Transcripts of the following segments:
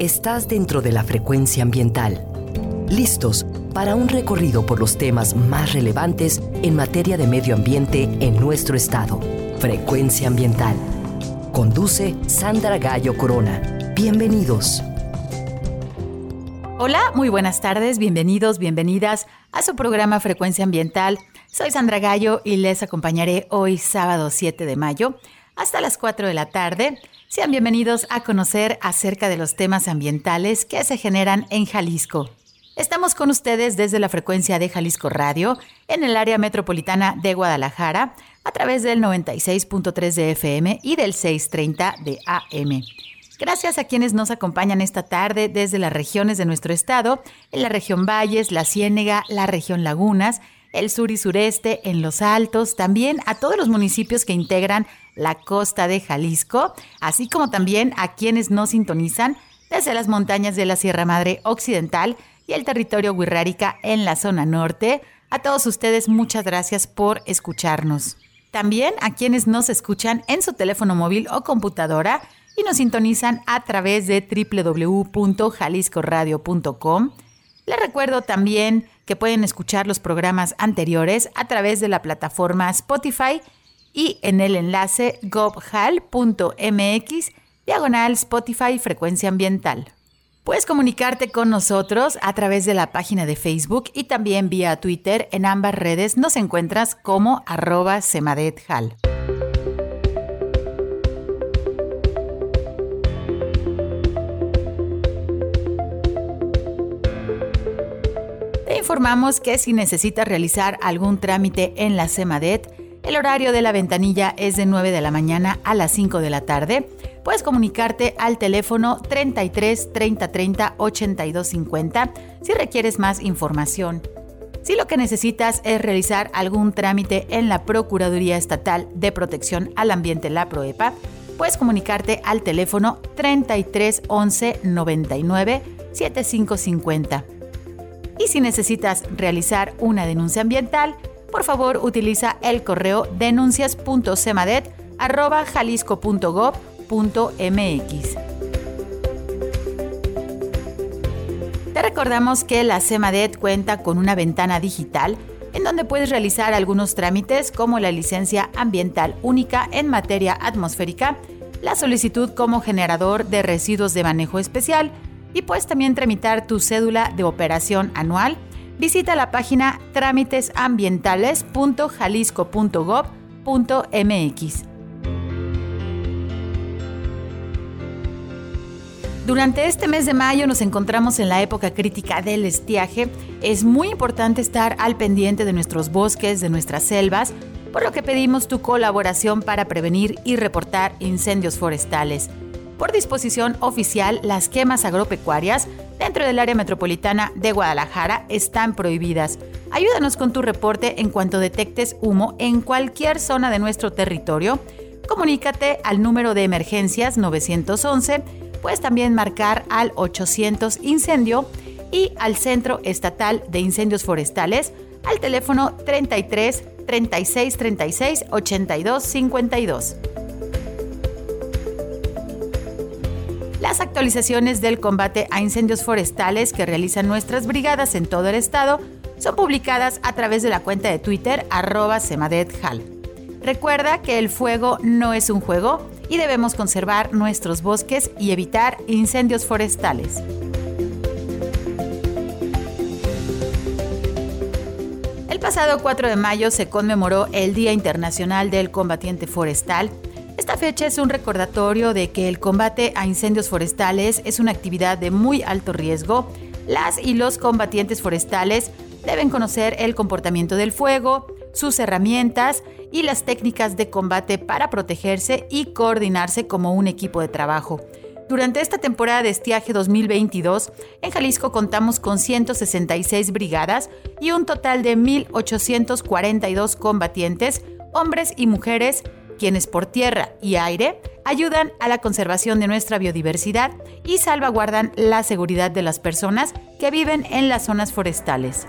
Estás dentro de la frecuencia ambiental. Listos para un recorrido por los temas más relevantes en materia de medio ambiente en nuestro estado. Frecuencia ambiental. Conduce Sandra Gallo Corona. Bienvenidos. Hola, muy buenas tardes, bienvenidos, bienvenidas a su programa Frecuencia Ambiental. Soy Sandra Gallo y les acompañaré hoy sábado 7 de mayo hasta las 4 de la tarde. Sean bienvenidos a conocer acerca de los temas ambientales que se generan en Jalisco. Estamos con ustedes desde la frecuencia de Jalisco Radio en el área metropolitana de Guadalajara a través del 96.3 de FM y del 630 de AM. Gracias a quienes nos acompañan esta tarde desde las regiones de nuestro estado, en la región Valles, la Ciénega, la región Lagunas, el sur y sureste, en los altos, también a todos los municipios que integran la costa de Jalisco, así como también a quienes nos sintonizan desde las montañas de la Sierra Madre Occidental y el territorio Huirrárica en la zona norte. A todos ustedes muchas gracias por escucharnos. También a quienes nos escuchan en su teléfono móvil o computadora y nos sintonizan a través de www.jaliscoradio.com. Les recuerdo también que pueden escuchar los programas anteriores a través de la plataforma Spotify y en el enlace gobhal.mx diagonal Spotify Frecuencia Ambiental. Puedes comunicarte con nosotros a través de la página de Facebook y también vía Twitter. En ambas redes nos encuentras como arroba semadethal. Te informamos que si necesitas realizar algún trámite en la Semadet, el horario de la ventanilla es de 9 de la mañana a las 5 de la tarde. Puedes comunicarte al teléfono 33 30 30 82 50 si requieres más información. Si lo que necesitas es realizar algún trámite en la Procuraduría Estatal de Protección al Ambiente, la PROEPA, puedes comunicarte al teléfono 33 11 99 7550. Y si necesitas realizar una denuncia ambiental, por favor utiliza el correo denuncias.cemadet.jalisco.gov.mx. Te recordamos que la CEMADET cuenta con una ventana digital en donde puedes realizar algunos trámites como la licencia ambiental única en materia atmosférica, la solicitud como generador de residuos de manejo especial y puedes también tramitar tu cédula de operación anual visita la página trámitesambientales.jalisco.gov.mx. Durante este mes de mayo nos encontramos en la época crítica del estiaje. Es muy importante estar al pendiente de nuestros bosques, de nuestras selvas, por lo que pedimos tu colaboración para prevenir y reportar incendios forestales. Por disposición oficial, las quemas agropecuarias dentro del área metropolitana de Guadalajara están prohibidas. Ayúdanos con tu reporte en cuanto detectes humo en cualquier zona de nuestro territorio. Comunícate al número de emergencias 911, puedes también marcar al 800 incendio y al Centro Estatal de Incendios Forestales al teléfono 33 36 36 82 52. Las actualizaciones del combate a incendios forestales que realizan nuestras brigadas en todo el estado son publicadas a través de la cuenta de Twitter arroba semadethal. Recuerda que el fuego no es un juego y debemos conservar nuestros bosques y evitar incendios forestales. El pasado 4 de mayo se conmemoró el Día Internacional del Combatiente Forestal esta fecha es un recordatorio de que el combate a incendios forestales es una actividad de muy alto riesgo. Las y los combatientes forestales deben conocer el comportamiento del fuego, sus herramientas y las técnicas de combate para protegerse y coordinarse como un equipo de trabajo. Durante esta temporada de estiaje 2022, en Jalisco contamos con 166 brigadas y un total de 1.842 combatientes, hombres y mujeres, quienes por tierra y aire ayudan a la conservación de nuestra biodiversidad y salvaguardan la seguridad de las personas que viven en las zonas forestales.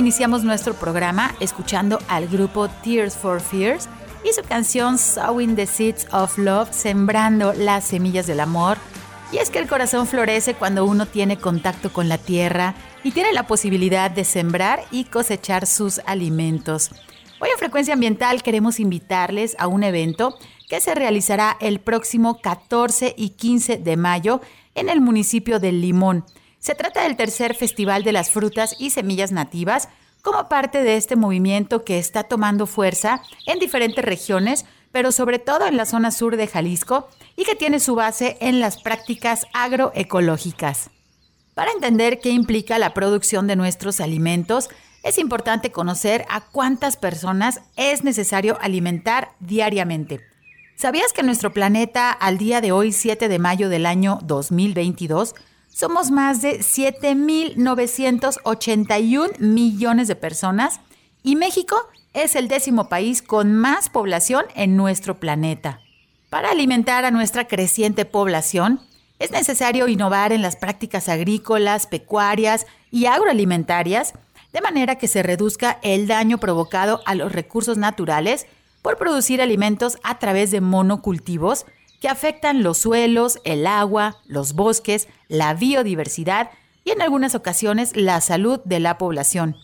Iniciamos nuestro programa escuchando al grupo Tears for Fears y su canción Sowing the Seeds of Love, sembrando las semillas del amor. Y es que el corazón florece cuando uno tiene contacto con la tierra y tiene la posibilidad de sembrar y cosechar sus alimentos. Hoy en Frecuencia Ambiental queremos invitarles a un evento que se realizará el próximo 14 y 15 de mayo en el municipio de Limón. Se trata del tercer Festival de las Frutas y Semillas Nativas como parte de este movimiento que está tomando fuerza en diferentes regiones, pero sobre todo en la zona sur de Jalisco y que tiene su base en las prácticas agroecológicas. Para entender qué implica la producción de nuestros alimentos, es importante conocer a cuántas personas es necesario alimentar diariamente. ¿Sabías que nuestro planeta al día de hoy, 7 de mayo del año 2022, somos más de 7.981 millones de personas y México es el décimo país con más población en nuestro planeta. Para alimentar a nuestra creciente población, es necesario innovar en las prácticas agrícolas, pecuarias y agroalimentarias, de manera que se reduzca el daño provocado a los recursos naturales por producir alimentos a través de monocultivos que afectan los suelos, el agua, los bosques, la biodiversidad y en algunas ocasiones la salud de la población.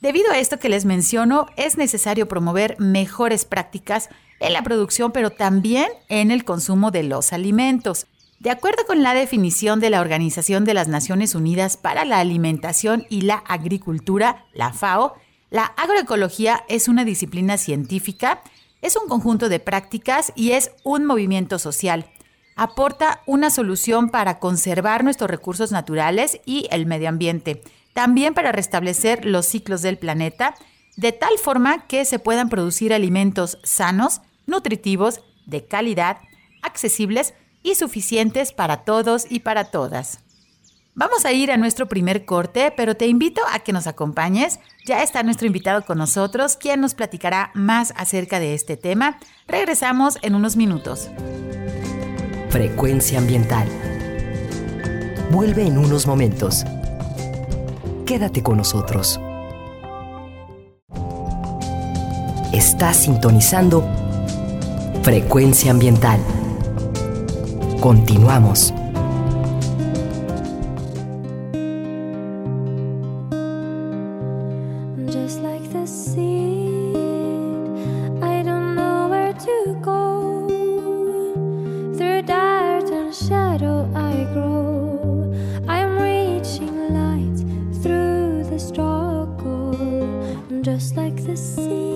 Debido a esto que les menciono, es necesario promover mejores prácticas en la producción, pero también en el consumo de los alimentos. De acuerdo con la definición de la Organización de las Naciones Unidas para la Alimentación y la Agricultura, la FAO, la agroecología es una disciplina científica es un conjunto de prácticas y es un movimiento social. Aporta una solución para conservar nuestros recursos naturales y el medio ambiente, también para restablecer los ciclos del planeta, de tal forma que se puedan producir alimentos sanos, nutritivos, de calidad, accesibles y suficientes para todos y para todas. Vamos a ir a nuestro primer corte, pero te invito a que nos acompañes. Ya está nuestro invitado con nosotros, quien nos platicará más acerca de este tema. Regresamos en unos minutos. Frecuencia ambiental. Vuelve en unos momentos. Quédate con nosotros. Estás sintonizando Frecuencia ambiental. Continuamos. I grow. I'm reaching light through the struggle, just like the sea.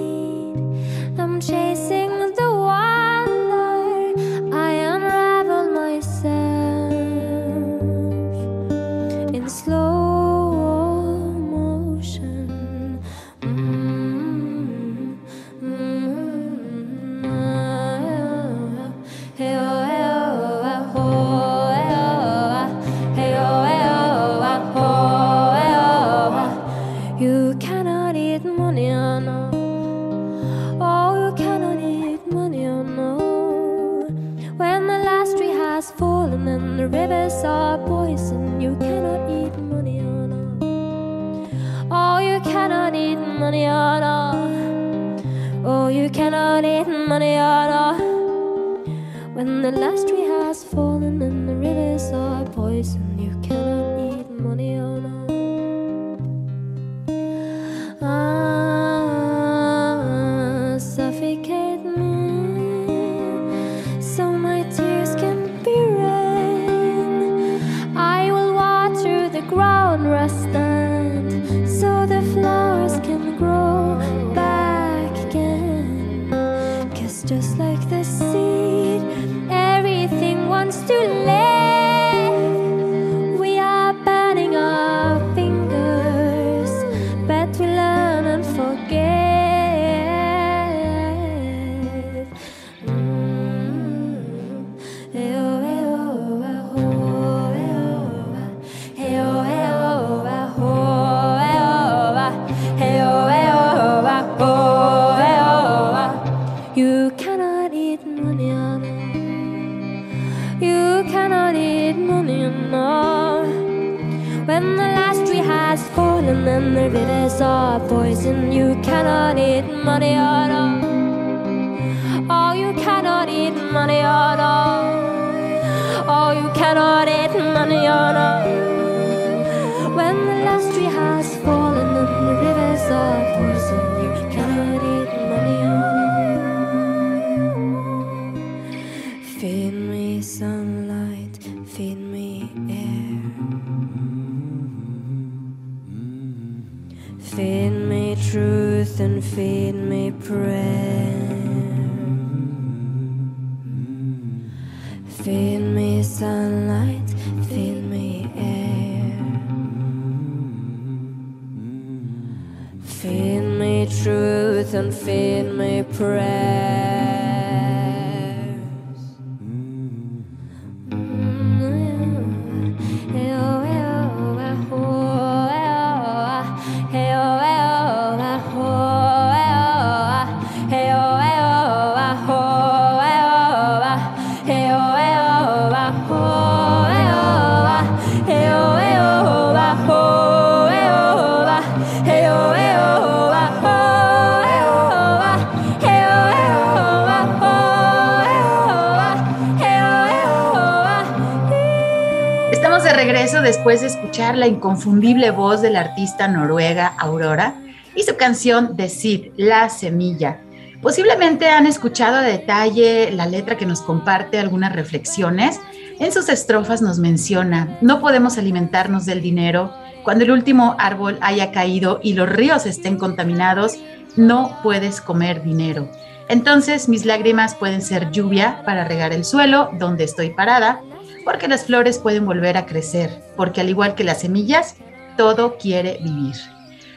Después de escuchar la inconfundible voz de la artista noruega Aurora y su canción Decid, La Semilla. Posiblemente han escuchado a detalle la letra que nos comparte algunas reflexiones. En sus estrofas nos menciona, no podemos alimentarnos del dinero. Cuando el último árbol haya caído y los ríos estén contaminados, no puedes comer dinero. Entonces mis lágrimas pueden ser lluvia para regar el suelo donde estoy parada, porque las flores pueden volver a crecer, porque al igual que las semillas, todo quiere vivir.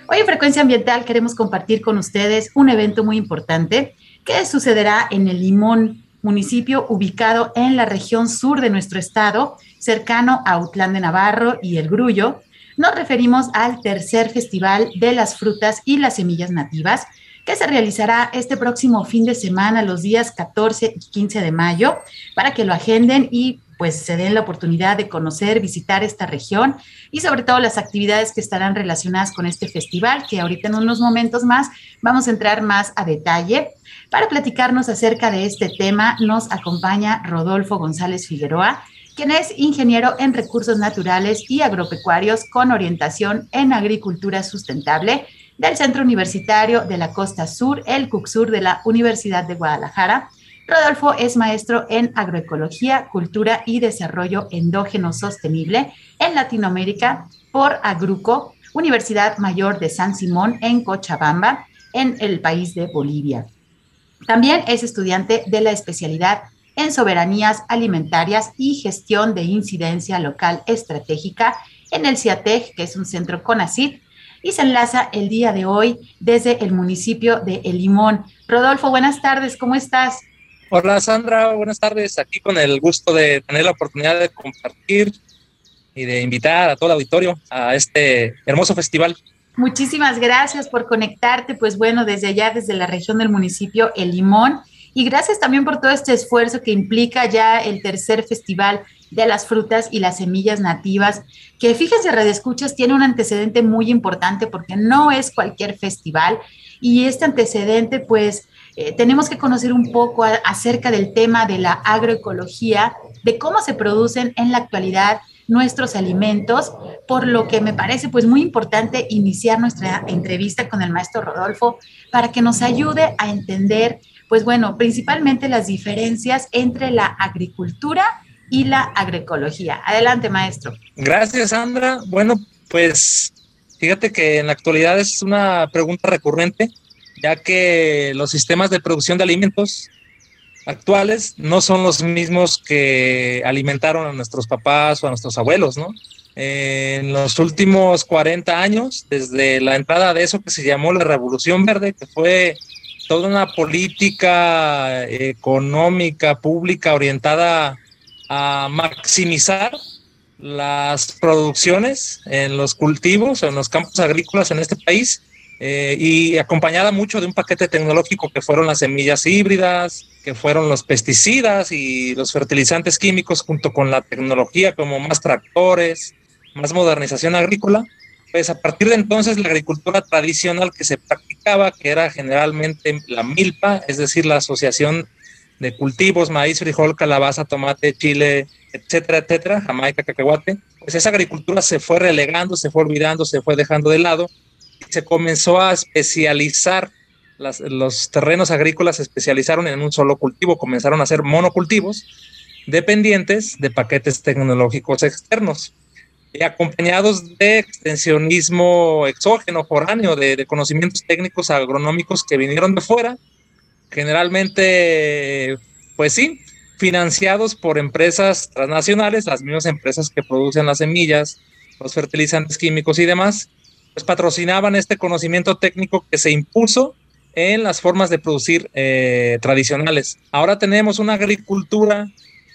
Hoy en Frecuencia Ambiental queremos compartir con ustedes un evento muy importante que sucederá en el Limón, municipio ubicado en la región sur de nuestro estado, cercano a Autlán de Navarro y El Grullo. Nos referimos al tercer Festival de las Frutas y las Semillas Nativas, que se realizará este próximo fin de semana, los días 14 y 15 de mayo, para que lo agenden y pues se den la oportunidad de conocer, visitar esta región y sobre todo las actividades que estarán relacionadas con este festival, que ahorita en unos momentos más vamos a entrar más a detalle. Para platicarnos acerca de este tema nos acompaña Rodolfo González Figueroa, quien es ingeniero en recursos naturales y agropecuarios con orientación en agricultura sustentable del Centro Universitario de la Costa Sur, el CUCSUR de la Universidad de Guadalajara Rodolfo es maestro en agroecología, cultura y desarrollo endógeno sostenible en Latinoamérica por Agruco, Universidad Mayor de San Simón en Cochabamba, en el país de Bolivia. También es estudiante de la especialidad en soberanías alimentarias y gestión de incidencia local estratégica en el CIATEG, que es un centro CONACYT, y se enlaza el día de hoy desde el municipio de El Limón. Rodolfo, buenas tardes, ¿cómo estás? Hola Sandra, buenas tardes. Aquí con el gusto de tener la oportunidad de compartir y de invitar a todo el auditorio a este hermoso festival. Muchísimas gracias por conectarte, pues bueno, desde allá, desde la región del municipio El Limón. Y gracias también por todo este esfuerzo que implica ya el tercer festival de las frutas y las semillas nativas, que fíjense, Red Escuchas tiene un antecedente muy importante porque no es cualquier festival y este antecedente pues eh, tenemos que conocer un poco acerca del tema de la agroecología, de cómo se producen en la actualidad nuestros alimentos, por lo que me parece pues muy importante iniciar nuestra entrevista con el maestro Rodolfo para que nos ayude a entender pues bueno, principalmente las diferencias entre la agricultura y la agroecología. Adelante, maestro. Gracias, Sandra. Bueno, pues fíjate que en la actualidad es una pregunta recurrente ya que los sistemas de producción de alimentos actuales no son los mismos que alimentaron a nuestros papás o a nuestros abuelos, ¿no? En los últimos 40 años, desde la entrada de eso que se llamó la Revolución Verde, que fue toda una política económica pública orientada a maximizar las producciones en los cultivos, en los campos agrícolas en este país, eh, y acompañada mucho de un paquete tecnológico que fueron las semillas híbridas, que fueron los pesticidas y los fertilizantes químicos junto con la tecnología como más tractores, más modernización agrícola. pues a partir de entonces la agricultura tradicional que se practicaba, que era generalmente la milpa, es decir, la asociación de cultivos, maíz, frijol, calabaza, tomate, chile, etcétera, etcétera, jamaica, cacahuate, pues esa agricultura se fue relegando, se fue olvidando, se fue dejando de lado se comenzó a especializar, los terrenos agrícolas se especializaron en un solo cultivo, comenzaron a ser monocultivos dependientes de paquetes tecnológicos externos y acompañados de extensionismo exógeno, foráneo, de, de conocimientos técnicos agronómicos que vinieron de fuera, generalmente, pues sí, financiados por empresas transnacionales, las mismas empresas que producen las semillas, los fertilizantes químicos y demás, pues patrocinaban este conocimiento técnico que se impuso en las formas de producir eh, tradicionales. Ahora tenemos una agricultura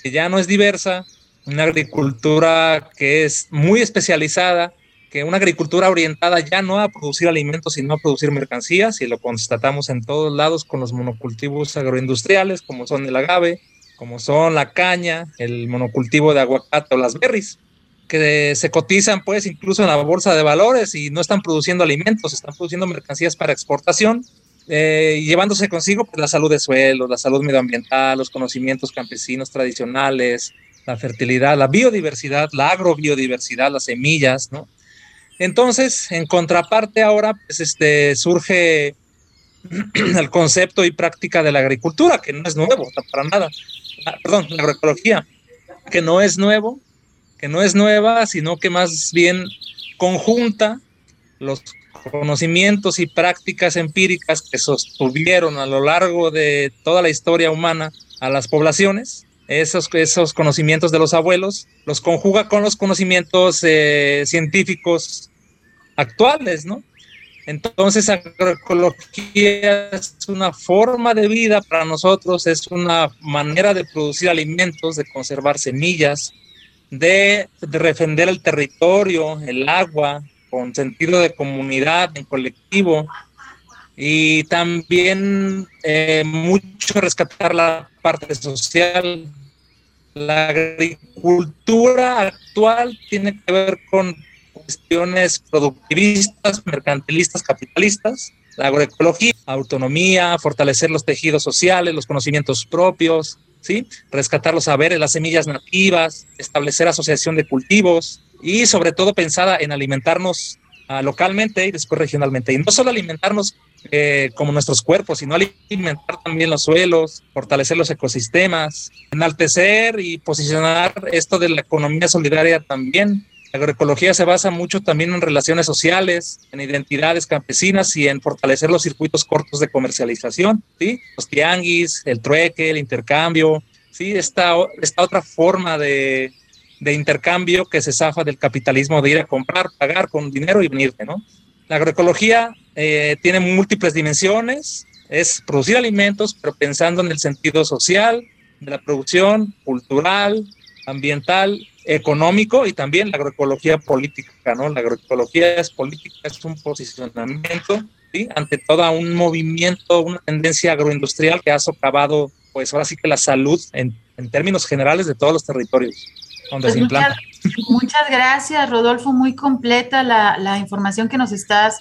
que ya no es diversa, una agricultura que es muy especializada, que una agricultura orientada ya no a producir alimentos, sino a producir mercancías, y lo constatamos en todos lados con los monocultivos agroindustriales, como son el agave, como son la caña, el monocultivo de aguacate o las berries, que se cotizan pues incluso en la bolsa de valores y no están produciendo alimentos, están produciendo mercancías para exportación, eh, llevándose consigo pues, la salud de suelo, la salud medioambiental, los conocimientos campesinos tradicionales, la fertilidad, la biodiversidad, la agrobiodiversidad, las semillas, ¿no? Entonces, en contraparte ahora, pues este, surge el concepto y práctica de la agricultura, que no es nuevo, para nada. Ah, perdón, la agroecología, que no es nuevo, no es nueva, sino que más bien conjunta los conocimientos y prácticas empíricas que sostuvieron a lo largo de toda la historia humana a las poblaciones esos, esos conocimientos de los abuelos, los conjuga con los conocimientos eh, científicos actuales, ¿no? Entonces, agroecología es una forma de vida para nosotros, es una manera de producir alimentos, de conservar semillas, de, defender el territorio, el agua, con sentido de comunidad, en colectivo, y también eh, mucho rescatar la parte social. La agricultura actual tiene que ver con cuestiones productivistas, mercantilistas, capitalistas, la agroecología, autonomía, fortalecer los tejidos sociales, los conocimientos propios, ¿sí? rescatar los saberes, las semillas nativas, establecer asociación de cultivos y sobre todo pensada en alimentarnos uh, localmente y después regionalmente. Y no solo alimentarnos eh, como nuestros cuerpos, sino alimentar también los suelos, fortalecer los ecosistemas, enaltecer y posicionar esto de la economía solidaria también. La agroecología se basa mucho también en relaciones sociales, en identidades campesinas y en fortalecer los circuitos cortos de comercialización, ¿sí? Los tianguis, el trueque, el intercambio, ¿sí? Esta, esta otra forma de, de intercambio que se zafa del capitalismo de ir a comprar, pagar con dinero y venirte, ¿no? La agroecología eh, tiene múltiples dimensiones, es producir alimentos, pero pensando en el sentido social, de la producción, cultural, ambiental, económico y también la agroecología política, ¿no? La agroecología es política, es un posicionamiento, ¿sí? Ante todo un movimiento, una tendencia agroindustrial que ha socavado, pues ahora sí que la salud en, en términos generales de todos los territorios donde pues se implanta. Muchas, muchas, gracias, Rodolfo, muy completa la, la información que nos estás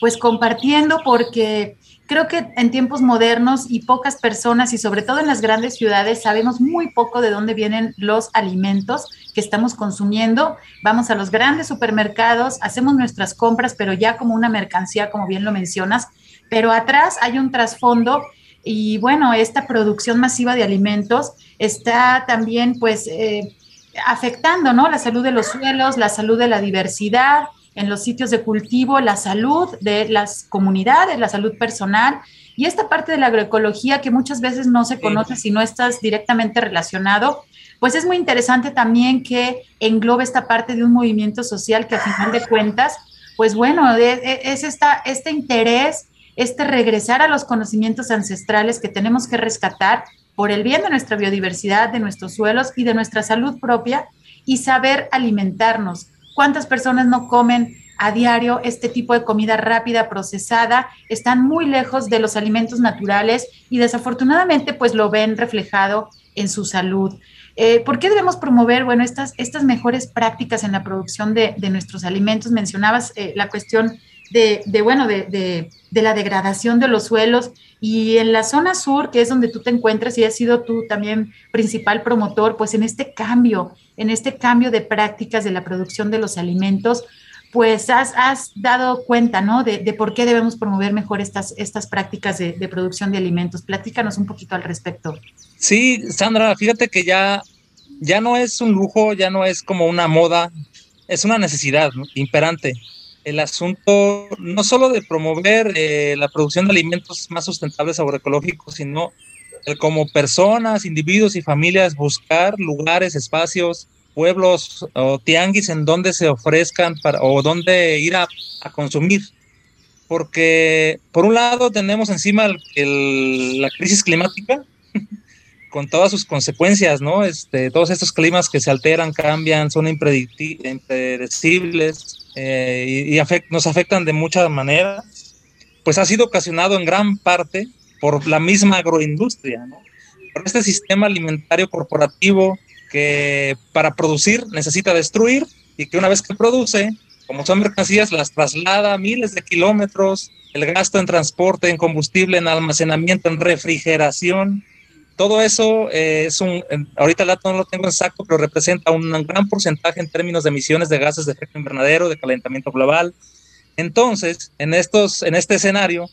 pues compartiendo porque creo que en tiempos modernos y pocas personas y sobre todo en las grandes ciudades sabemos muy poco de dónde vienen los alimentos que estamos consumiendo. Vamos a los grandes supermercados, hacemos nuestras compras, pero ya como una mercancía, como bien lo mencionas, pero atrás hay un trasfondo y bueno, esta producción masiva de alimentos está también pues eh, afectando, ¿no? La salud de los suelos, la salud de la diversidad, en los sitios de cultivo, la salud de las comunidades, la salud personal y esta parte de la agroecología que muchas veces no se conoce si no estás directamente relacionado, pues es muy interesante también que englobe esta parte de un movimiento social que a final de cuentas, pues bueno, es esta, este interés, este regresar a los conocimientos ancestrales que tenemos que rescatar por el bien de nuestra biodiversidad, de nuestros suelos y de nuestra salud propia y saber alimentarnos ¿Cuántas personas no comen a diario este tipo de comida rápida, procesada? Están muy lejos de los alimentos naturales y desafortunadamente pues lo ven reflejado en su salud. Eh, ¿Por qué debemos promover, bueno, estas, estas mejores prácticas en la producción de, nuestros alimentos? Mencionabas eh, la cuestión de, bueno, de, la degradación de los suelos y en la zona sur, que es donde tú te encuentras y has sido tú también principal promotor, pues en este cambio, en este cambio de prácticas de la producción de los alimentos, pues has, dado cuenta, ¿no? De, por qué debemos promover mejor estas, estas prácticas de, producción de alimentos. Platícanos un poquito al respecto. Sí, Sandra, fíjate que ya, ya no es un lujo, ya no es como una moda, es una necesidad imperante. El asunto no solo de promover eh, la producción de alimentos más sustentables agroecológicos, sino el como personas, individuos y familias buscar lugares, espacios, pueblos o tianguis en donde se ofrezcan para, o donde ir a, consumir. Porque por un lado tenemos encima la crisis climática con todas sus consecuencias, ¿no? Este, todos estos climas que se alteran, cambian, son impredecibles eh, y, nos afectan de muchas maneras, pues ha sido ocasionado en gran parte por la misma agroindustria. Por este sistema alimentario corporativo que para producir necesita destruir y que una vez que produce, como son mercancías, las traslada miles de kilómetros, el gasto en transporte, en combustible, en almacenamiento, en refrigeración. Todo eso eh, es un, ahorita el dato no lo tengo exacto, pero representa un gran porcentaje en términos de emisiones de gases de efecto invernadero, de calentamiento global. Entonces, en, estos, en este escenario,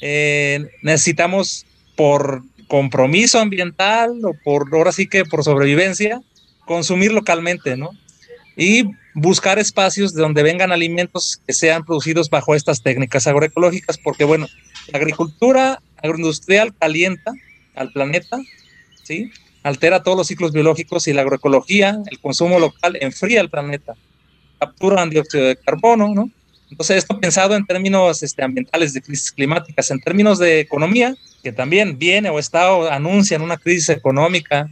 eh, necesitamos por compromiso ambiental o por, ahora sí que por sobrevivencia, consumir localmente, ¿no? Y buscar espacios de donde vengan alimentos que sean producidos bajo estas técnicas agroecológicas, porque bueno, la agricultura agroindustrial calienta al planeta, ¿sí? Altera todos los ciclos biológicos y la agroecología, el consumo local, enfría el planeta, capturan dióxido de carbono, ¿no? Entonces, esto pensado en términos este, ambientales de crisis climáticas, en términos de economía, que también viene o está o anuncian una crisis económica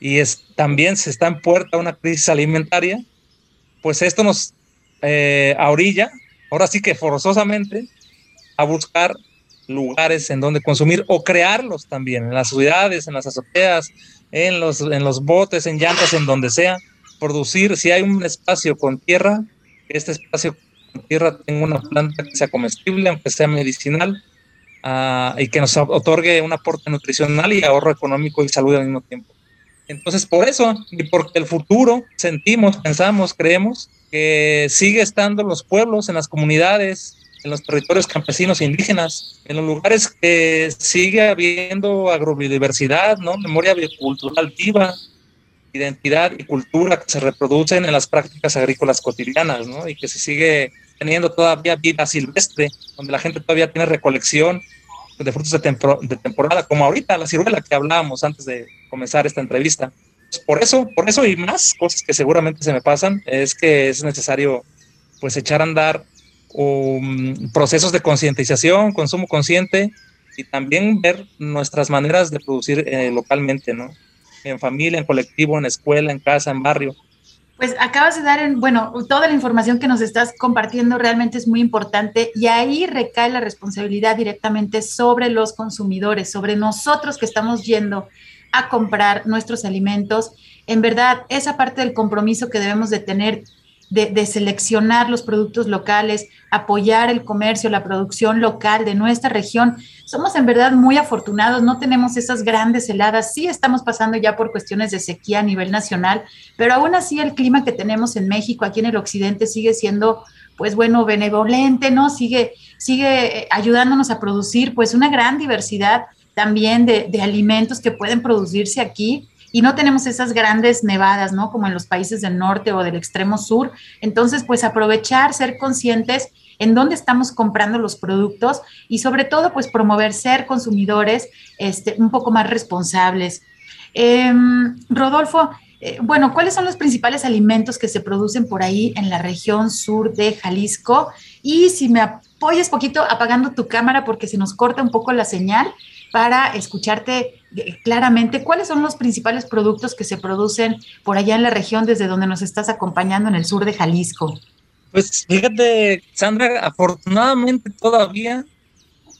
y es, también se está en puerta una crisis alimentaria, pues esto nos eh, orilla, ahora sí que forzosamente, a buscar lugares en donde consumir o crearlos también, en las ciudades, en las azoteas, en los, en los botes, en llantas, en donde sea, producir, si hay un espacio con tierra, este espacio con tierra tenga una planta que sea comestible, aunque sea medicinal, y que nos otorgue un aporte nutricional y ahorro económico y salud al mismo tiempo. Entonces, por eso, y porque el futuro sentimos, pensamos, creemos que sigue estando los pueblos, en las comunidades, en los territorios campesinos e indígenas, en los lugares que sigue habiendo agrobiodiversidad, ¿no? Memoria biocultural viva, identidad y cultura que se reproducen en las prácticas agrícolas cotidianas, ¿no? Y que se sigue teniendo todavía vida silvestre, donde la gente todavía tiene recolección de frutos de, de temporada, como ahorita la ciruela que hablábamos antes de comenzar esta entrevista. Pues por eso, por eso y más cosas que seguramente se me pasan, es que es necesario pues echar a andar um, procesos de concientización, consumo consciente y también ver nuestras maneras de producir eh, localmente, ¿no? En familia, en colectivo, en escuela, en casa, en barrio. Pues acabas de dar, en, bueno, toda la información que nos estás compartiendo realmente es muy importante y ahí recae la responsabilidad directamente sobre los consumidores, sobre nosotros que estamos yendo a comprar nuestros alimentos. En verdad, esa parte del compromiso que debemos de tener de, seleccionar los productos locales, apoyar el comercio, la producción local de nuestra región. Somos en verdad muy afortunados, no tenemos esas grandes heladas, sí estamos pasando ya por cuestiones de sequía a nivel nacional, pero aún así el clima que tenemos en México, aquí en el occidente, sigue siendo, pues bueno, benevolente, ¿no? Sigue, sigue eh, ayudándonos a producir pues una gran diversidad también de, de alimentos que pueden producirse aquí y no tenemos esas grandes nevadas, ¿no? Como en los países del norte o del extremo sur. Entonces, pues aprovechar, ser conscientes en dónde estamos comprando los productos y sobre todo, pues promover ser consumidores este, un poco más responsables. Em, Rodolfo, eh, bueno, ¿cuáles son los principales alimentos que se producen por ahí en la región sur de Jalisco? Y si me apoyas poquito apagando tu cámara porque se nos corta un poco la señal, para escucharte eh, claramente cuáles son los principales productos que se producen por allá en la región desde donde nos estás acompañando en el sur de Jalisco. Pues fíjate, Sandra, afortunadamente todavía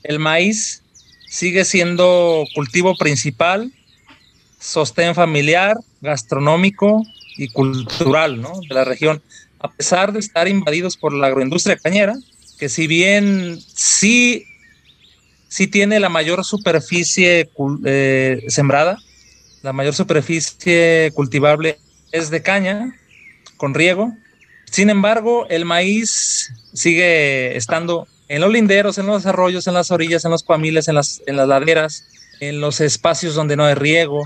el maíz sigue siendo cultivo principal, sostén familiar, gastronómico y cultural ¿no? de la región, a pesar de estar invadidos por la agroindustria cañera, que si bien sí, sí tiene la mayor superficie eh, sembrada, la mayor superficie cultivable es de caña, con riego. Sin embargo, el maíz sigue estando en los linderos, en los arroyos, en las orillas, en los cuamiles, en las, en las laderas, en los espacios donde no hay riego,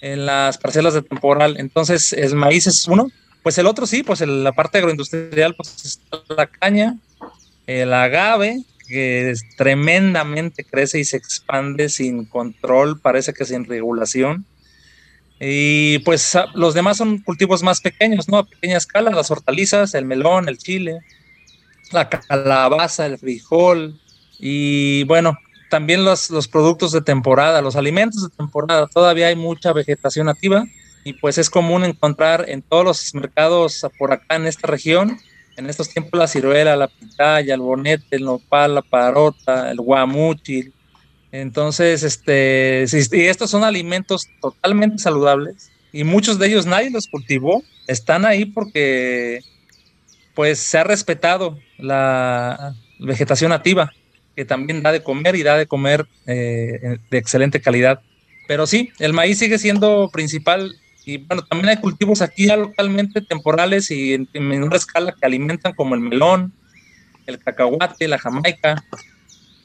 en las parcelas de temporal. Entonces, el maíz es uno. Pues el otro sí, pues la parte agroindustrial, pues está la caña, el agave, que tremendamente crece y se expande sin control, parece que sin regulación. Y pues los demás son cultivos más pequeños, ¿no? A pequeña escala, las hortalizas, el melón, el chile, la calabaza, el frijol y bueno, también los, los productos de temporada, los alimentos de temporada. Todavía hay mucha vegetación nativa y pues es común encontrar en todos los mercados por acá en esta región, en estos tiempos la ciruela, la pitaya, el bonete, el nopal, la parota, el guamuchil, entonces, este, y estos son alimentos totalmente saludables y muchos de ellos nadie los cultivó, están ahí porque pues se ha respetado la vegetación nativa, que también da de comer y da de comer eh, de excelente calidad. Pero sí, el maíz sigue siendo principal y bueno, también hay cultivos aquí ya localmente temporales y en, en menor escala que alimentan como el melón, el cacahuate, la jamaica,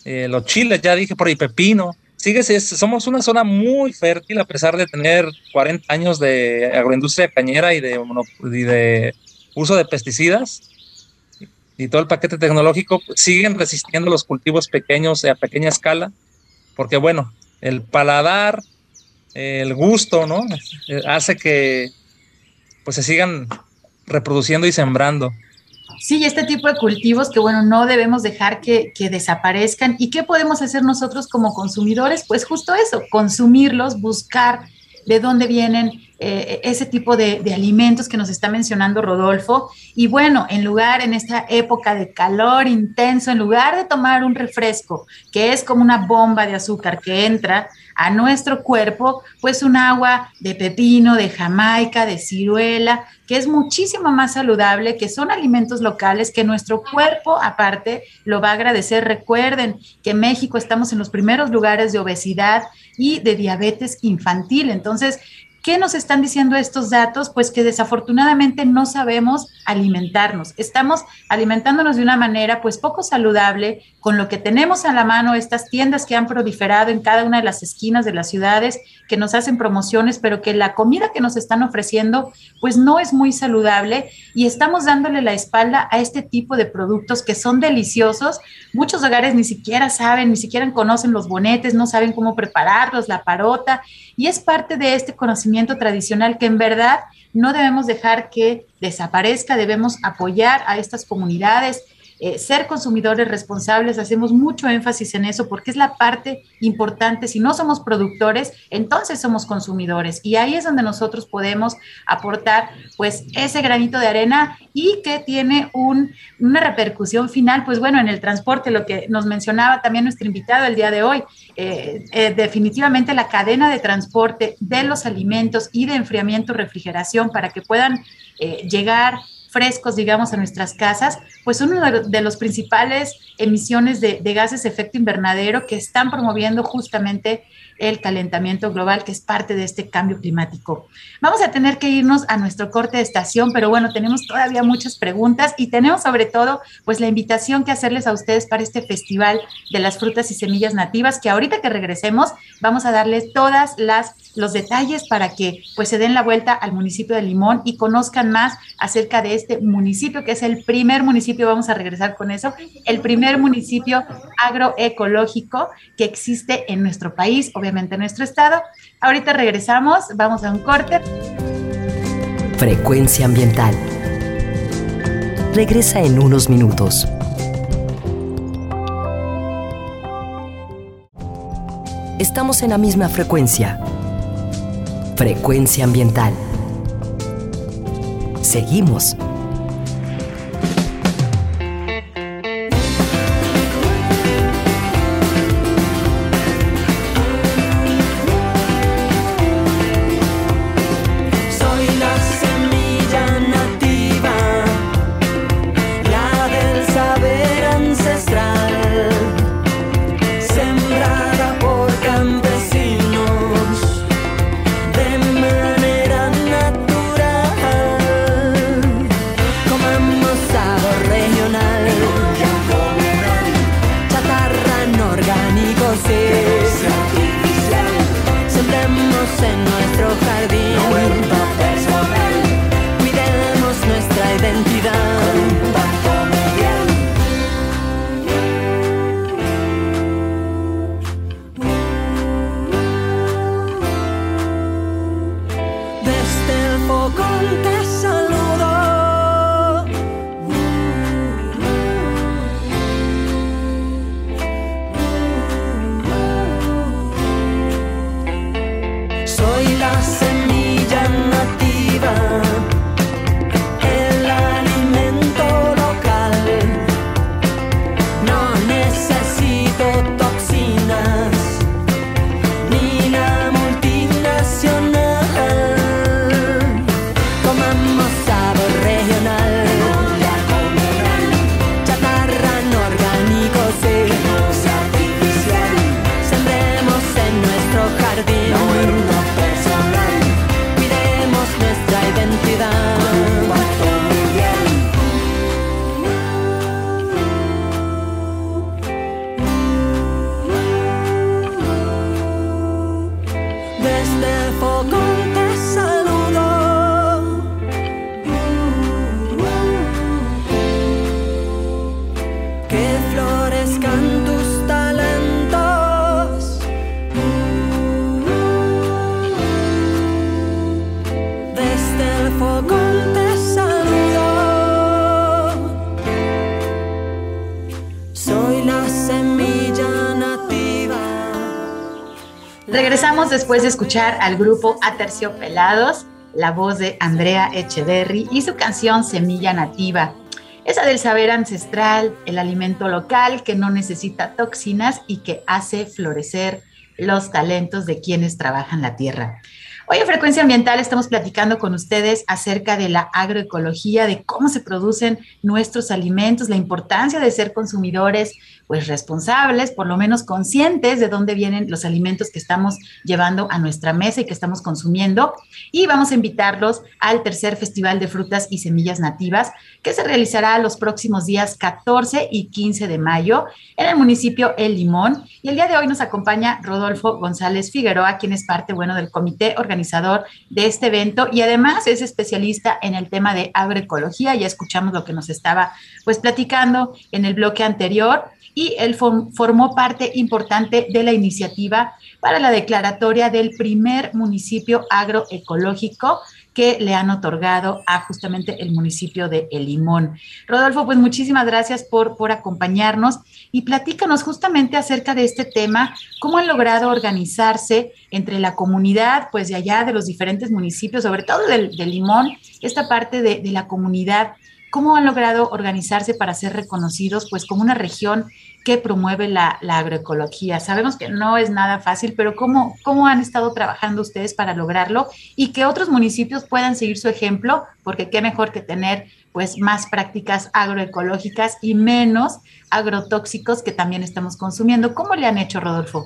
eh, los chiles, ya dije por ahí, pepino. Sigue, somos una zona muy fértil a pesar de tener 40 años de agroindustria cañera y de, de uso de pesticidas y todo el paquete tecnológico, siguen resistiendo los cultivos pequeños a pequeña escala, porque bueno, el paladar, el gusto, ¿no? Hace que pues se sigan reproduciendo y sembrando. Sí, este tipo de cultivos que, bueno, no debemos dejar que, que, desaparezcan. ¿Y qué podemos hacer nosotros como consumidores? Pues justo eso, consumirlos, buscar de dónde vienen eh, ese tipo de, alimentos que nos está mencionando Rodolfo. Y bueno, en lugar, en esta época de calor intenso, en lugar de tomar un refresco, que es como una bomba de azúcar que entra a nuestro cuerpo, pues un agua de pepino, de jamaica, de ciruela, que es muchísimo más saludable, que son alimentos locales que nuestro cuerpo aparte lo va a agradecer. Recuerden que en México estamos en los primeros lugares de obesidad y de diabetes infantil. Entonces, ¿Qué nos están diciendo estos datos? Pues que desafortunadamente no sabemos alimentarnos. Estamos alimentándonos de una manera pues poco saludable con lo que tenemos a la mano, estas tiendas que han proliferado en cada una de las esquinas de las ciudades, que nos hacen promociones, pero que la comida que nos están ofreciendo pues no es muy saludable. Y estamos dándole la espalda a este tipo de productos que son deliciosos. Muchos hogares ni siquiera saben, ni siquiera conocen los bonetes, no saben cómo prepararlos, la parota, y es parte de este conocimiento tradicional que en verdad no debemos dejar que desaparezca, debemos apoyar a estas comunidades, eh, ser consumidores responsables, hacemos mucho énfasis en eso porque es la parte importante. Si no somos productores, entonces somos consumidores y ahí es donde nosotros podemos aportar pues ese granito de arena y que tiene un, una repercusión final, pues bueno, en el transporte, lo que nos mencionaba también nuestro invitado el día de hoy, eh, eh, definitivamente la cadena de transporte de los alimentos y de enfriamiento, refrigeración para que puedan llegar frescos, digamos, a nuestras casas, pues uno de los principales emisiones de, de gases de efecto invernadero que están promoviendo justamente el calentamiento global, que es parte de este cambio climático. Vamos a tener que irnos a nuestro corte de estación, pero bueno, tenemos todavía muchas preguntas y tenemos sobre todo, pues la invitación que hacerles a ustedes para este festival de las frutas y semillas nativas, que ahorita que regresemos vamos a darles todas las los detalles para que pues se den la vuelta al municipio de Limón y conozcan más acerca de este municipio que es el primer municipio, vamos a regresar con eso, el primer municipio agroecológico que existe en nuestro país, obviamente en nuestro estado. Ahorita regresamos, vamos a un corte. Frecuencia ambiental. Regresa en unos minutos. Estamos en la misma frecuencia Frecuencia ambiental. Seguimos Regresamos después de escuchar al grupo Aterciopelados, la voz de Andrea Echeverry y su canción Semilla Nativa. Esa del saber ancestral, el alimento local que no necesita toxinas y que hace florecer los talentos de quienes trabajan la tierra. Hoy en Frecuencia Ambiental estamos platicando con ustedes acerca de la agroecología, de cómo se producen nuestros alimentos, la importancia de ser consumidores pues responsables, por lo menos conscientes de dónde vienen los alimentos que estamos llevando a nuestra mesa y que estamos consumiendo. Y vamos a invitarlos al tercer Festival de Frutas y Semillas Nativas, que se realizará los próximos días 14 y 15 de mayo en el municipio El Limón. Y el día de hoy nos acompaña Rodolfo González Figueroa, quien es parte, bueno, del comité organizador de este evento y además es especialista en el tema de agroecología. Ya escuchamos lo que nos estaba, pues, platicando en el bloque anterior y él formó parte importante de la iniciativa para la declaratoria del primer municipio agroecológico que le han otorgado a justamente el municipio de El Limón. Rodolfo, pues muchísimas gracias por, por acompañarnos y platícanos justamente acerca de este tema, cómo han logrado organizarse entre la comunidad, pues de allá de los diferentes municipios, sobre todo del, Limón, esta parte de, de la comunidad ¿Cómo han logrado organizarse para ser reconocidos pues como una región que promueve la, agroecología? Sabemos que no es nada fácil, pero ¿cómo, ¿cómo han estado trabajando ustedes para lograrlo y que otros municipios puedan seguir su ejemplo? Porque qué mejor que tener pues más prácticas agroecológicas y menos agrotóxicos que también estamos consumiendo. ¿Cómo le han hecho, Rodolfo?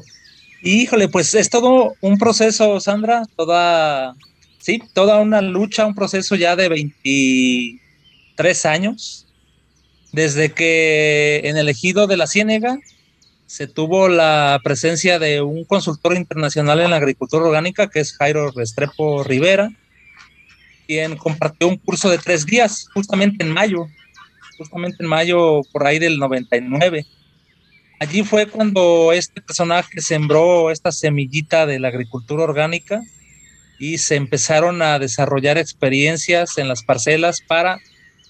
Híjole, pues es todo un proceso, Sandra, toda, sí, toda una lucha, un proceso ya de 20, tres años, desde que en el ejido de la Ciénega se tuvo la presencia de un consultor internacional en la agricultura orgánica, que es Jairo Restrepo Rivera, quien compartió un curso de tres días, justamente en mayo, justamente en mayo por ahí del 99. Allí fue cuando este personaje sembró esta semillita de la agricultura orgánica y se empezaron a desarrollar experiencias en las parcelas para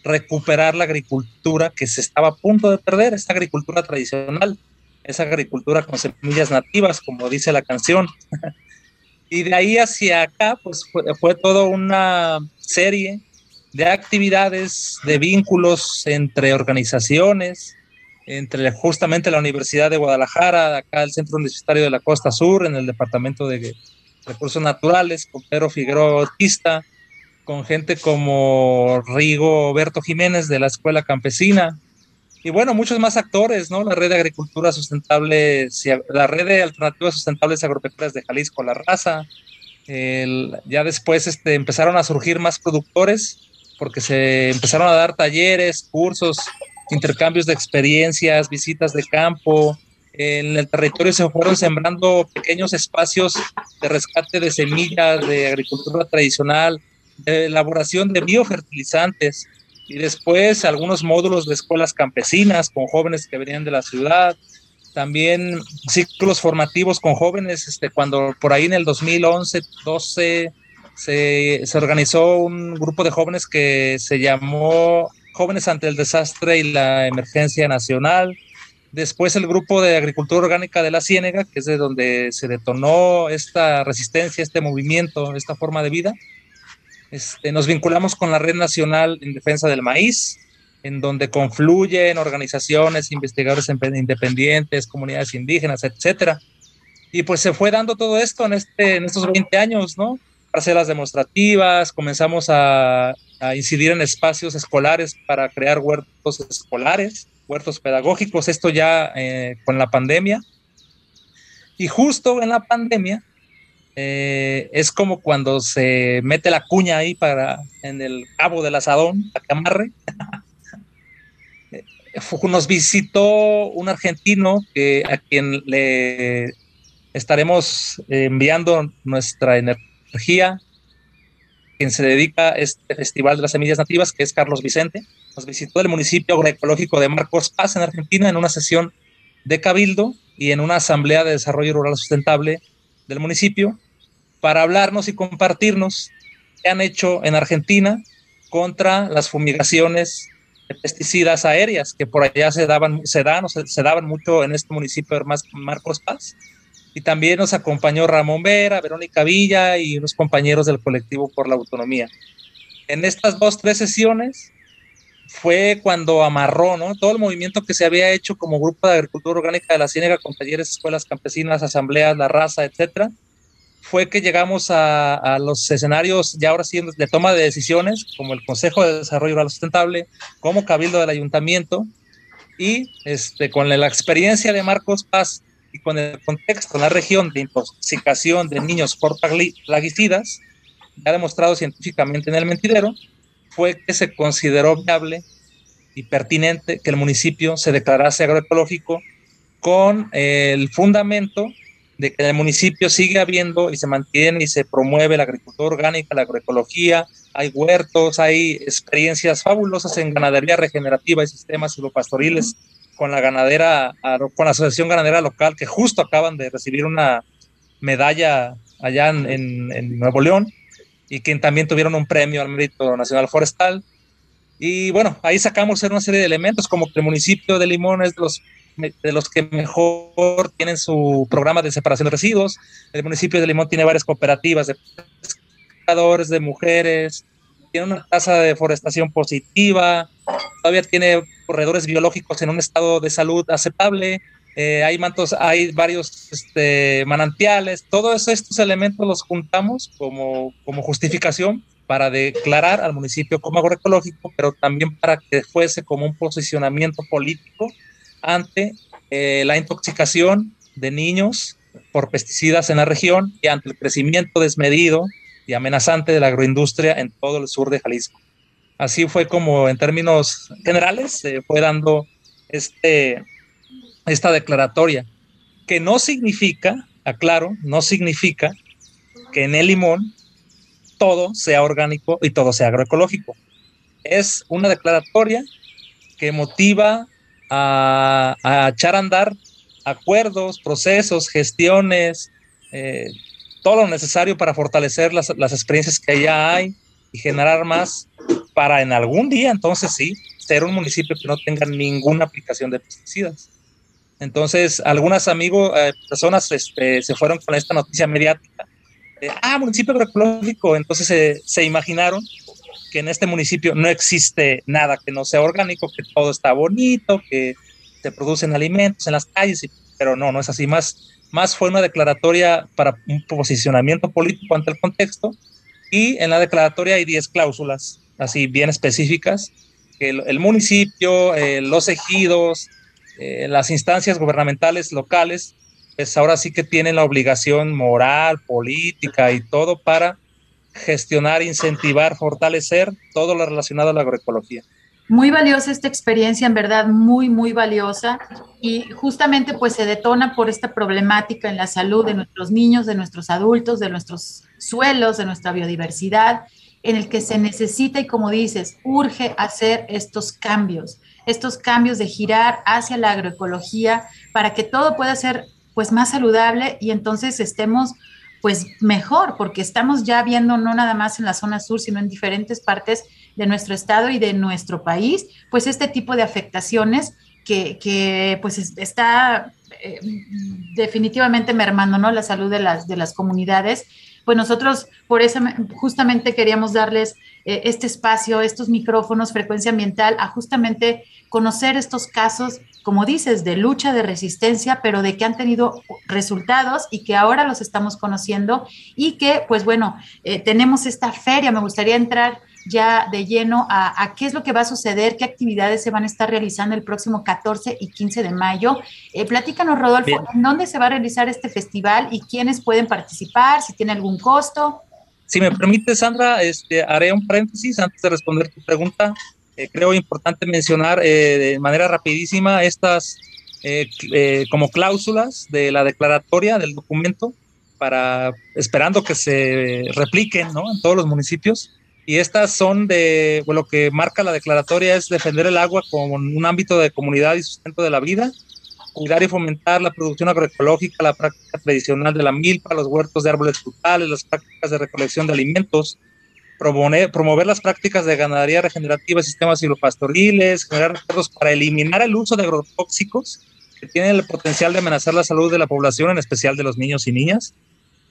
recuperar la agricultura que se estaba a punto de perder, esa agricultura tradicional, esa agricultura con semillas nativas, como dice la canción. y de ahí hacia acá, pues fue, fue toda una serie de actividades, de vínculos entre organizaciones, entre justamente la Universidad de Guadalajara, acá el Centro Universitario de la Costa Sur, en el Departamento de Recursos Naturales, con Pedro Figueroa Bautista, con gente como Rigo Berto Jiménez de la Escuela Campesina, y bueno, muchos más actores, ¿no? La red de agricultura sustentable, la red de alternativas sustentables agropecuarias de Jalisco, La Raza. ya después este, empezaron a surgir más productores porque se empezaron a dar talleres, cursos, intercambios de experiencias, visitas de campo. En el territorio se fueron sembrando pequeños espacios de rescate de semillas de agricultura tradicional, elaboración de biofertilizantes y después algunos módulos de escuelas campesinas con jóvenes que venían de la ciudad, también ciclos formativos con jóvenes, este, cuando por ahí en el 2011, 12 se, se organizó un grupo de jóvenes que se llamó Jóvenes ante el Desastre y la Emergencia Nacional. Después el grupo de agricultura orgánica de la Ciénega, que es de donde se detonó esta resistencia, este movimiento, esta forma de vida. Este, nos vinculamos con la Red Nacional en Defensa del Maíz, en donde confluyen organizaciones, investigadores independientes, comunidades indígenas, etcétera. Y pues se fue dando todo esto en, este, en estos 20 años, ¿no? Parcelas demostrativas, comenzamos a, incidir en espacios escolares para crear huertos escolares, huertos pedagógicos, esto ya eh, con la pandemia. Y justo en la pandemia eh, es como cuando se mete la cuña ahí para en el cabo del asadón, la camarre. Nos visitó un argentino que, a quien le estaremos enviando nuestra energía. Quien se dedica a este Festival de las Semillas Nativas, que es Carlos Vicente, nos visitó el municipio agroecológico de Marcos Paz, en Argentina, en una sesión de cabildo y en una asamblea de desarrollo rural sustentable del municipio para hablarnos y compartirnos qué han hecho en Argentina contra las fumigaciones de pesticidas aéreas que por allá se daban, se dan, se, daban mucho en este municipio de Marcos Paz. Y también nos acompañó Ramón Vera, Verónica Villa y unos compañeros del colectivo por la autonomía. En estas dos, tres sesiones fue cuando amarró ¿no? todo el movimiento que se había hecho como grupo de agricultura orgánica de la Ciénaga con talleres, escuelas campesinas, asambleas, la raza, etcétera, fue que llegamos a, los escenarios ya ahora sí de toma de decisiones, como el Consejo de Desarrollo Rural Sustentable, como Cabildo del Ayuntamiento, y este, con la experiencia de Marcos Paz y con el contexto en la región de intoxicación de niños por plaguicidas, ya demostrado científicamente en el mentidero, fue que se consideró viable y pertinente que el municipio se declarase agroecológico con el fundamento de que en el municipio sigue habiendo y se mantiene y se promueve la agricultura orgánica, la agroecología, hay huertos, hay experiencias fabulosas en ganadería regenerativa y sistemas silvopastoriles con la ganadera, con la Asociación Ganadera Local, que justo acaban de recibir una medalla allá en Nuevo León y que también tuvieron un premio al mérito nacional forestal. Y bueno, ahí sacamos una serie de elementos, como que el municipio de Limón es de los de los que mejor tienen su programa de separación de residuos. El municipio de Limón tiene varias cooperativas de pescadores, de mujeres, tiene una tasa de deforestación positiva, todavía tiene corredores biológicos en un estado de salud aceptable, eh, hay mantos, hay varios este, manantiales, todos estos elementos los juntamos como, como justificación para declarar al municipio como agroecológico, pero también para que fuese como un posicionamiento político ante eh, la intoxicación de niños por pesticidas en la región y ante el crecimiento desmedido y amenazante de la agroindustria en todo el sur de Jalisco. Así fue como en términos generales se fue dando este, esta declaratoria, que no significa, aclaro, no significa que en el limón todo sea orgánico y todo sea agroecológico. Es una declaratoria que motiva a, echar a andar acuerdos, procesos, gestiones, eh, todo lo necesario para fortalecer las, las, experiencias que ya hay y generar más para en algún día, entonces sí, ser un municipio que no tenga ninguna aplicación de pesticidas. Entonces, algunas amigos, eh, personas este, se fueron con esta noticia mediática. ah, municipio agroecológico. Entonces se imaginaron que en este municipio no existe nada que no sea orgánico, que todo está bonito, que se producen alimentos en las calles, pero no, no es así. Más, más fue una declaratoria para un posicionamiento político ante el contexto y en la declaratoria hay 10 cláusulas, así bien específicas, que el, municipio, eh, los ejidos, eh, las instancias gubernamentales locales, pues ahora sí que tienen la obligación moral, política y todo para gestionar, incentivar, fortalecer todo lo relacionado a la agroecología. Muy valiosa esta experiencia, en verdad, muy, muy valiosa. Y justamente pues se detona por esta problemática en la salud de nuestros niños, de nuestros adultos, de nuestros suelos, de nuestra biodiversidad, en el que se necesita y como dices, urge hacer estos cambios, estos cambios de girar hacia la agroecología para que todo pueda ser pues más saludable y entonces estemos pues mejor, porque estamos ya viendo no nada más en la zona sur, sino en diferentes partes de nuestro estado y de nuestro país, pues este tipo de afectaciones que, pues está eh, definitivamente mermando ¿no? la salud de las, de las comunidades. Pues nosotros por eso justamente queríamos darles eh, este espacio, estos micrófonos, frecuencia ambiental, a justamente conocer estos casos como dices, de lucha, de resistencia, pero de que han tenido resultados y que ahora los estamos conociendo y que, pues bueno, eh, tenemos esta feria. Me gustaría entrar ya de lleno a, qué es lo que va a suceder, qué actividades se van a estar realizando el próximo 14 y 15 de mayo. Eh, platícanos, Rodolfo, ¿en dónde se va a realizar este festival y quiénes pueden participar, si tiene algún costo? Si me permite, Sandra, este, haré un paréntesis antes de responder tu pregunta. Eh, creo importante mencionar eh, de manera rapidísima estas eh, como cláusulas de la declaratoria del documento para esperando que se repliquen ¿no? en todos los municipios. Y estas son de lo que marca la declaratoria es defender el agua como un ámbito de comunidad y sustento de la vida, cuidar y fomentar la producción agroecológica, la práctica tradicional de la milpa, los huertos de árboles frutales, las prácticas de recolección de alimentos, promover, promover las prácticas de ganadería regenerativa, sistemas silvopastoriles, generar acuerdos para eliminar el uso de agrotóxicos que tienen el potencial de amenazar la salud de la población, en especial de los niños y niñas,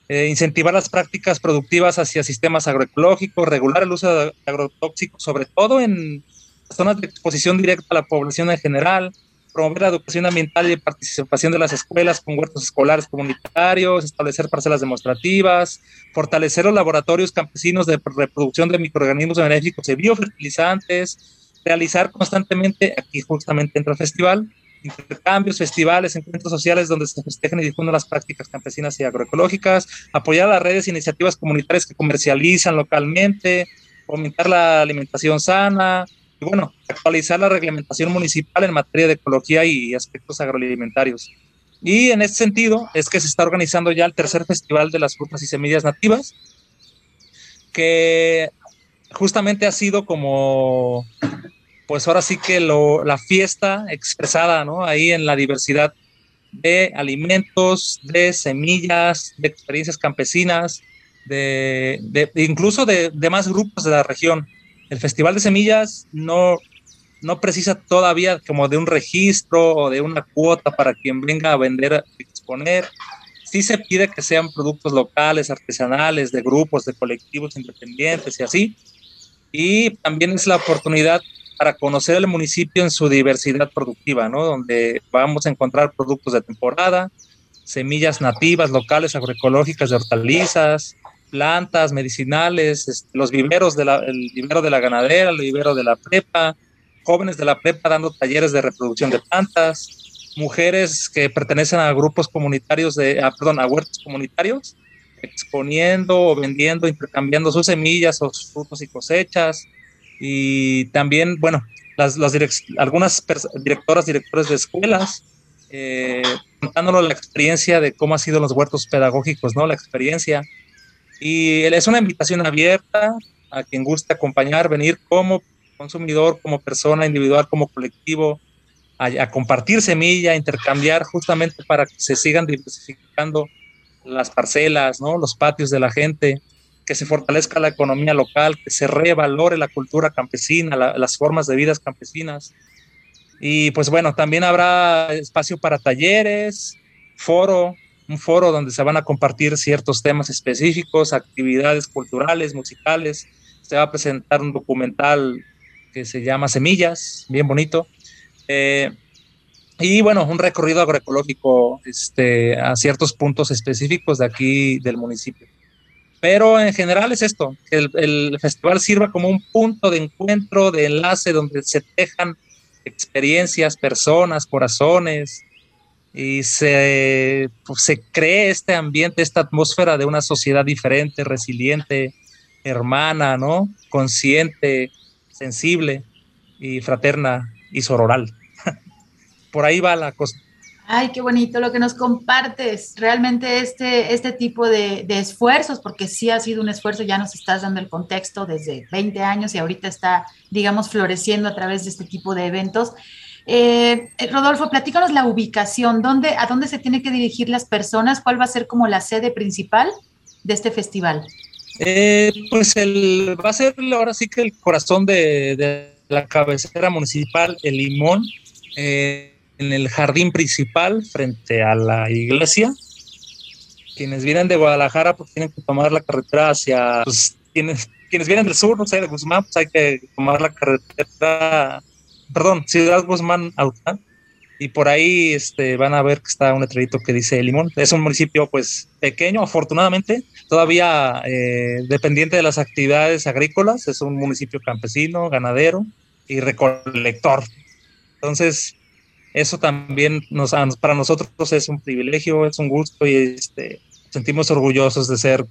eh, incentivar las prácticas productivas hacia sistemas agroecológicos, regular el uso de agrotóxicos, sobre todo en zonas de exposición directa a la población en general, promover la educación ambiental y participación de las escuelas con huertos escolares comunitarios, establecer parcelas demostrativas, fortalecer los laboratorios campesinos de reproducción de microorganismos benéficos y biofertilizantes, realizar constantemente, aquí justamente entra el festival, intercambios, festivales, encuentros sociales donde se festejen y difundan las prácticas campesinas y agroecológicas, apoyar las redes e iniciativas comunitarias que comercializan localmente, fomentar la alimentación sana y bueno, actualizar la reglamentación municipal en materia de ecología y aspectos agroalimentarios. Y en este sentido es que se está organizando ya el tercer festival de las frutas y semillas nativas, que justamente ha sido como pues ahora sí que lo, la fiesta expresada, ¿no? Ahí en la diversidad de alimentos, de semillas, de experiencias campesinas, de, de incluso de, de, más grupos de la región. El Festival de Semillas no, no precisa todavía como de un registro o de una cuota para quien venga a vender, a exponer. Sí se pide que sean productos locales, artesanales, de grupos, de colectivos independientes y así. Y también es la oportunidad para conocer el municipio en su diversidad productiva, ¿no? Donde vamos a encontrar productos de temporada, semillas nativas, locales, agroecológicas de hortalizas, plantas medicinales, los viveros de la, vivero de la ganadera, el vivero de la prepa, jóvenes de la prepa dando talleres de reproducción de plantas, mujeres que pertenecen a grupos comunitarios de, ah, perdón, a huertos comunitarios, exponiendo o vendiendo, intercambiando sus semillas, sus frutos y cosechas, y también, bueno, las, algunas directoras, directores de escuelas, eh, contándonos la experiencia de cómo han sido los huertos pedagógicos, ¿no? La experiencia. Y es una invitación abierta a quien guste acompañar, venir como consumidor, como persona individual, como colectivo, a, a compartir semilla, a intercambiar justamente para que se sigan diversificando las parcelas, ¿no? Los patios de la gente que se fortalezca la economía local, que se revalore la cultura campesina, las formas de vidas campesinas. Y pues bueno, también habrá espacio para talleres, foro, un foro donde se van a compartir ciertos temas específicos, actividades culturales, musicales. Se va a presentar un documental que se llama Semillas, bien bonito. Eh, y bueno, un recorrido agroecológico este, a ciertos puntos específicos de aquí del municipio. Pero en general es esto, que el, festival sirva como un punto de encuentro, de enlace, donde se tejan experiencias, personas, corazones, y se, pues, se cree este ambiente, esta atmósfera de una sociedad diferente, resiliente, hermana, ¿no? Consciente, sensible y fraterna y sororal. Por ahí va la cosa. Ay, qué bonito lo que nos compartes. Realmente este, este tipo de, esfuerzos, porque sí ha sido un esfuerzo, ya nos estás dando el contexto desde 20 años y ahorita está, digamos, floreciendo a través de este tipo de eventos. Eh, Rodolfo, platícanos la ubicación, ¿dónde, ¿a dónde se tienen que dirigir las personas? ¿Cuál va a ser como la sede principal de este festival? Eh, pues el, va a ser ahora sí que el corazón de, de la cabecera municipal, el Limón. Eh, en el jardín principal frente a la iglesia. Quienes vienen de Guadalajara pues tienen que tomar la carretera hacia, pues, quienes, quienes vienen del sur, no sé, de Guzmán, pues hay que tomar la carretera, perdón, Ciudad Guzmán Aután, y por ahí este, van a ver que está un letrerito que dice Limón. Es un municipio pues pequeño, afortunadamente, todavía eh, dependiente de las actividades agrícolas, es un municipio campesino, ganadero y recolector. Entonces, eso también nos, para nosotros es un privilegio, es un gusto y este, sentimos orgullosos de ser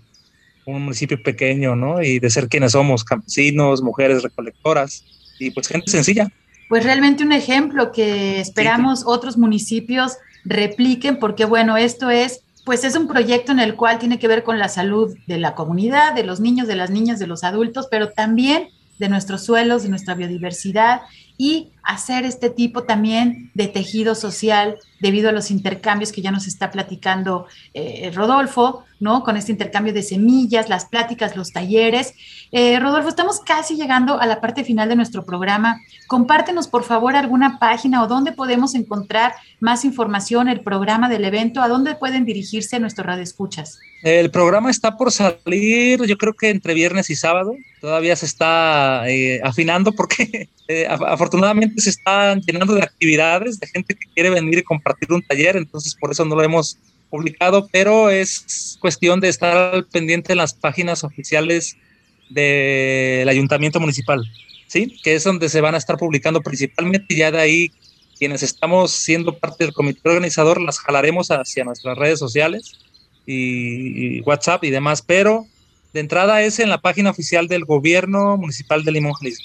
un municipio pequeño, ¿no? Y de ser quienes somos, campesinos, mujeres recolectoras y pues gente sencilla. pues realmente un ejemplo que esperamos otros municipios repliquen, porque bueno, esto es pues es un proyecto en el cual tiene que ver con la salud de la comunidad, de los niños, de las niñas, de los adultos, pero también de nuestros suelos, de nuestra biodiversidad y hacer este tipo también de tejido social debido a los intercambios que ya nos está platicando eh, Rodolfo, ¿no? Con este intercambio de semillas, las pláticas, los talleres. Eh, Rodolfo, estamos casi llegando a la parte final de nuestro programa. Compártenos, por favor, alguna página o dónde podemos encontrar más información, el programa del evento, a dónde pueden dirigirse nuestros radioescuchas. El programa está por salir, yo creo que entre viernes y sábado. Todavía se está eh, afinando porque afortunadamente se están llenando de actividades, de gente que quiere venir y compartir un taller, entonces por eso no lo hemos publicado, pero es cuestión de estar al pendiente en las páginas oficiales del ayuntamiento municipal, ¿sí? Que es donde se van a estar publicando principalmente ya de ahí quienes estamos siendo parte del comité organizador las jalaremos hacia nuestras redes sociales y, y WhatsApp y demás, pero de entrada es en la página oficial del gobierno municipal de Limón, Jalisco.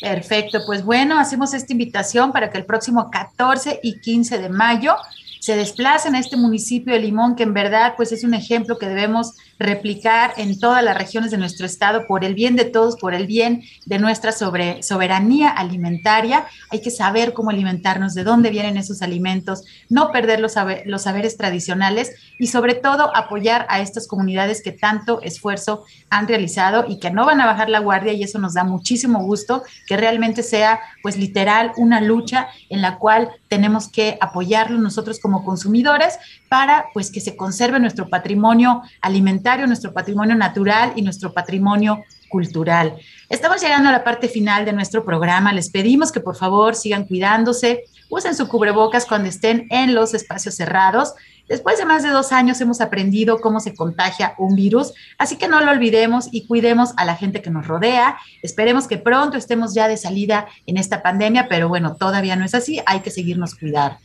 Perfecto, pues bueno, hacemos esta invitación para que el próximo 14 y 15 de mayo se desplacen a este municipio de Limón, que en verdad pues es un ejemplo que debemos replicar en todas las regiones de nuestro estado por el bien de todos, por el bien de nuestra soberanía alimentaria. Hay que saber cómo alimentarnos, de dónde vienen esos alimentos, no perder los, saberes tradicionales y sobre todo apoyar a estas comunidades que tanto esfuerzo han realizado y que no van a bajar la guardia y eso nos da muchísimo gusto que realmente sea pues literal una lucha en la cual tenemos que apoyarlo nosotros consumidores para pues que se conserve nuestro patrimonio alimentario, nuestro patrimonio natural y nuestro patrimonio cultural. Estamos llegando a la parte final de nuestro programa. Les pedimos que por favor sigan cuidándose, usen su cubrebocas cuando estén en los espacios cerrados. Después de más de dos años hemos aprendido cómo se contagia un virus, así que no lo olvidemos y cuidemos a la gente que nos rodea. Esperemos que pronto estemos ya de salida en esta pandemia, pero bueno, todavía no es así, hay que seguirnos cuidar.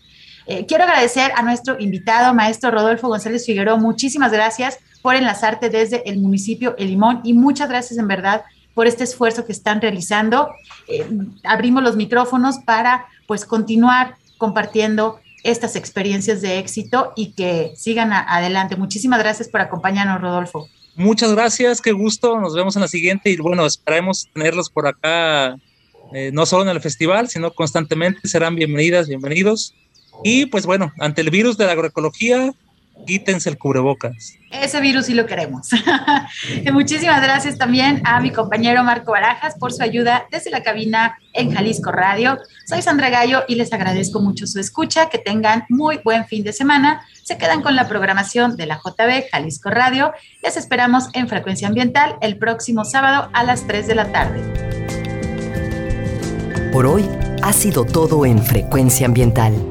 Eh, quiero agradecer a nuestro invitado, maestro Rodolfo González Figueroa. Muchísimas gracias por enlazarte desde el municipio El Limón y muchas gracias en verdad por este esfuerzo que están realizando. Eh, abrimos los micrófonos para pues continuar compartiendo estas experiencias de éxito y que sigan adelante. Muchísimas gracias por acompañarnos, Rodolfo. Muchas gracias, qué gusto. Nos vemos en la siguiente y bueno, esperemos tenerlos por acá, eh, no solo en el festival, sino constantemente. Serán bienvenidas, bienvenidos. Y pues bueno, ante el virus de la agroecología, quítense el cubrebocas. Ese virus sí lo queremos. Muchísimas gracias también a mi compañero Marco Barajas por su ayuda desde la cabina en Jalisco Radio. Soy Sandra Gallo y les agradezco mucho su escucha. Que tengan muy buen fin de semana. Se quedan con la programación de la JB Jalisco Radio. Les esperamos en Frecuencia Ambiental el próximo sábado a las 3 de la tarde. Por hoy ha sido todo en Frecuencia Ambiental.